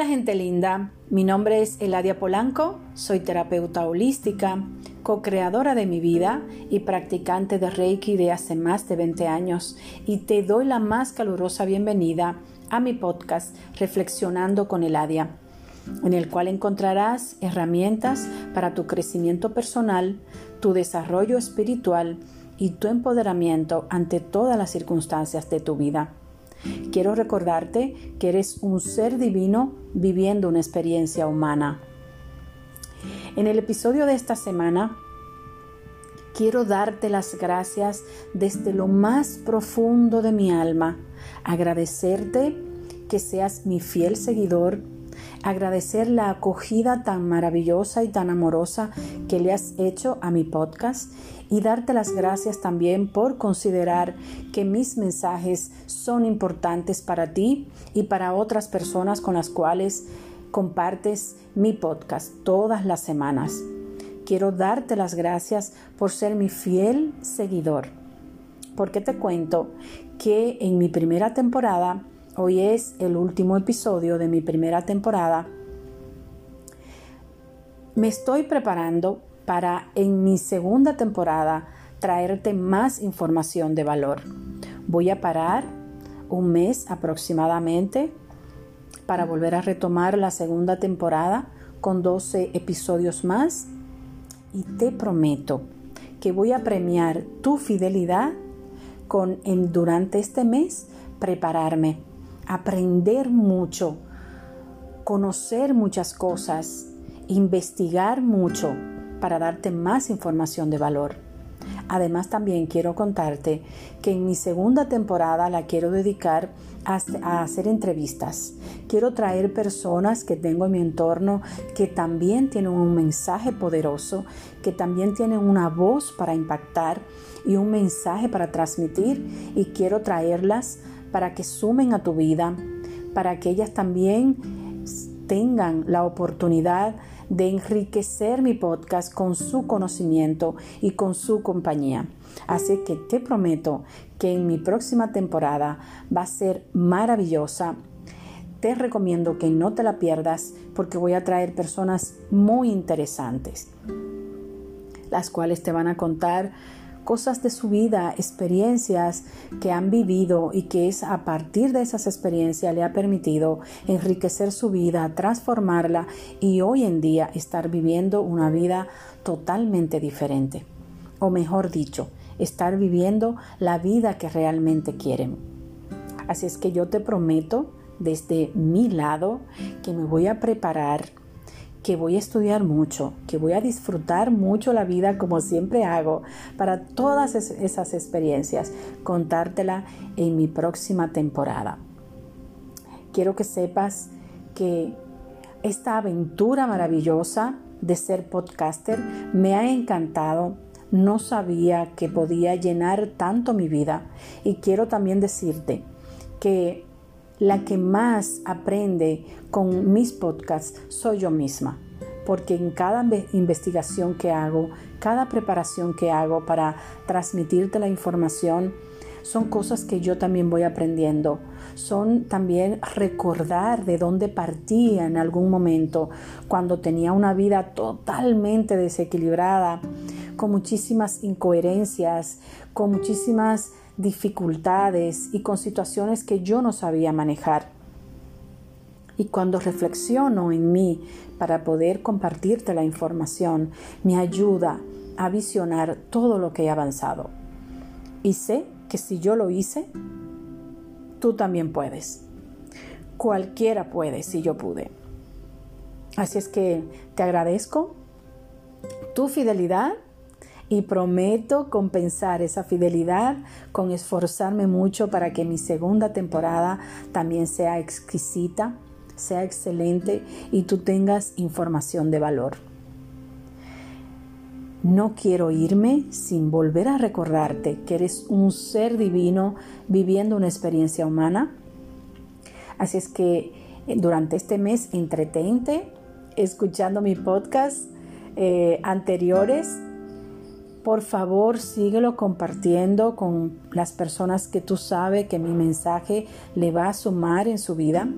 Hola gente linda, mi nombre es Eladia Polanco, soy terapeuta holística, co-creadora de mi vida y practicante de Reiki de hace más de 20 años y te doy la más calurosa bienvenida a mi podcast Reflexionando con Eladia, en el cual encontrarás herramientas para tu crecimiento personal, tu desarrollo espiritual y tu empoderamiento ante todas las circunstancias de tu vida. Quiero recordarte que eres un ser divino viviendo una experiencia humana. En el episodio de esta semana, quiero darte las gracias desde lo más profundo de mi alma, agradecerte que seas mi fiel seguidor, agradecer la acogida tan maravillosa y tan amorosa que le has hecho a mi podcast y darte las gracias también por considerar que mis mensajes son importantes para ti y para otras personas con las cuales compartes mi podcast todas las semanas. Quiero darte las gracias por ser mi fiel seguidor. Porque te cuento que en mi primera temporada, hoy es el último episodio de mi primera temporada, me estoy preparando para en mi segunda temporada traerte más información de valor. Voy a parar un mes aproximadamente para volver a retomar la segunda temporada con 12 episodios más y te prometo que voy a premiar tu fidelidad con durante este mes prepararme, aprender mucho, conocer muchas cosas, investigar mucho para darte más información de valor. Además también quiero contarte que en mi segunda temporada la quiero dedicar a, hacer entrevistas. Quiero traer personas que tengo en mi entorno que también tienen un mensaje poderoso, que también tienen una voz para impactar y un mensaje para transmitir y quiero traerlas para que sumen a tu vida, para que ellas también tengan la oportunidad de enriquecer mi podcast con su conocimiento y con su compañía. Así que te prometo que en mi próxima temporada va a ser maravillosa. Te recomiendo que no te la pierdas porque voy a traer personas muy interesantes, las cuales te van a contar cosas de su vida, experiencias que han vivido y que es a partir de esas experiencias le ha permitido enriquecer su vida, transformarla y hoy en día estar viviendo una vida totalmente diferente. O mejor dicho, estar viviendo la vida que realmente quieren. Así es que yo te prometo desde mi lado que me voy a preparar que voy a estudiar mucho, que voy a disfrutar mucho la vida como siempre hago para todas esas experiencias, contártela en mi próxima temporada. Quiero que sepas que esta aventura maravillosa de ser podcaster me ha encantado. No sabía que podía llenar tanto mi vida y quiero también decirte que la que más aprende con mis podcasts soy yo misma, porque en cada investigación que hago, cada preparación que hago para transmitirte la información, son cosas que yo también voy aprendiendo. Son también recordar de dónde partía en algún momento, cuando tenía una vida totalmente desequilibrada, con muchísimas incoherencias, con muchísimas dificultades y con situaciones que yo no sabía manejar. Y cuando reflexiono en mí para poder compartirte la información, me ayuda a visionar todo lo que he avanzado. Y sé que si yo lo hice, tú también puedes. Cualquiera puede si yo pude. Así es que te agradezco tu fidelidad y prometo compensar esa fidelidad con esforzarme mucho para que mi segunda temporada también sea exquisita, sea excelente y tú tengas información de valor. No quiero irme sin volver a recordarte que eres un ser divino viviendo una experiencia humana. Así es que eh, durante este mes entretente escuchando mi podcast eh, anteriores por favor, síguelo compartiendo con las personas que tú sabes que mi mensaje le va a sumar en su vida.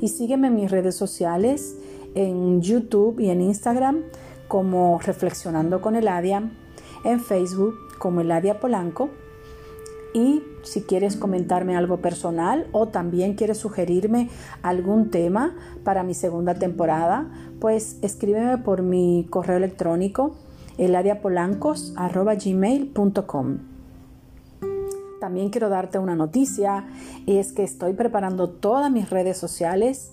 Y sígueme en mis redes sociales, en YouTube y en Instagram como Reflexionando con Eladia, en Facebook como Eladia Polanco. Y si quieres comentarme algo personal o también quieres sugerirme algún tema para mi segunda temporada, pues escríbeme por mi correo electrónico eladiapolancos.gmail.com También quiero darte una noticia, es que estoy preparando todas mis redes sociales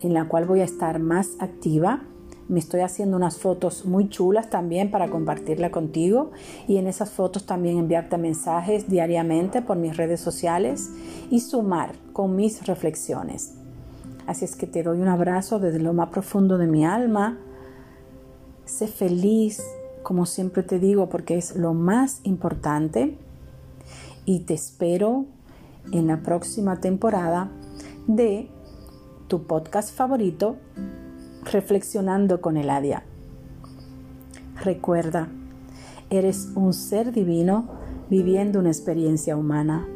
en la cual voy a estar más activa. Me estoy haciendo unas fotos muy chulas también para compartirla contigo y en esas fotos también enviarte mensajes diariamente por mis redes sociales y sumar con mis reflexiones. Así es que te doy un abrazo desde lo más profundo de mi alma Sé feliz, como siempre te digo, porque es lo más importante. Y te espero en la próxima temporada de tu podcast favorito, Reflexionando con Eladia. Recuerda, eres un ser divino viviendo una experiencia humana.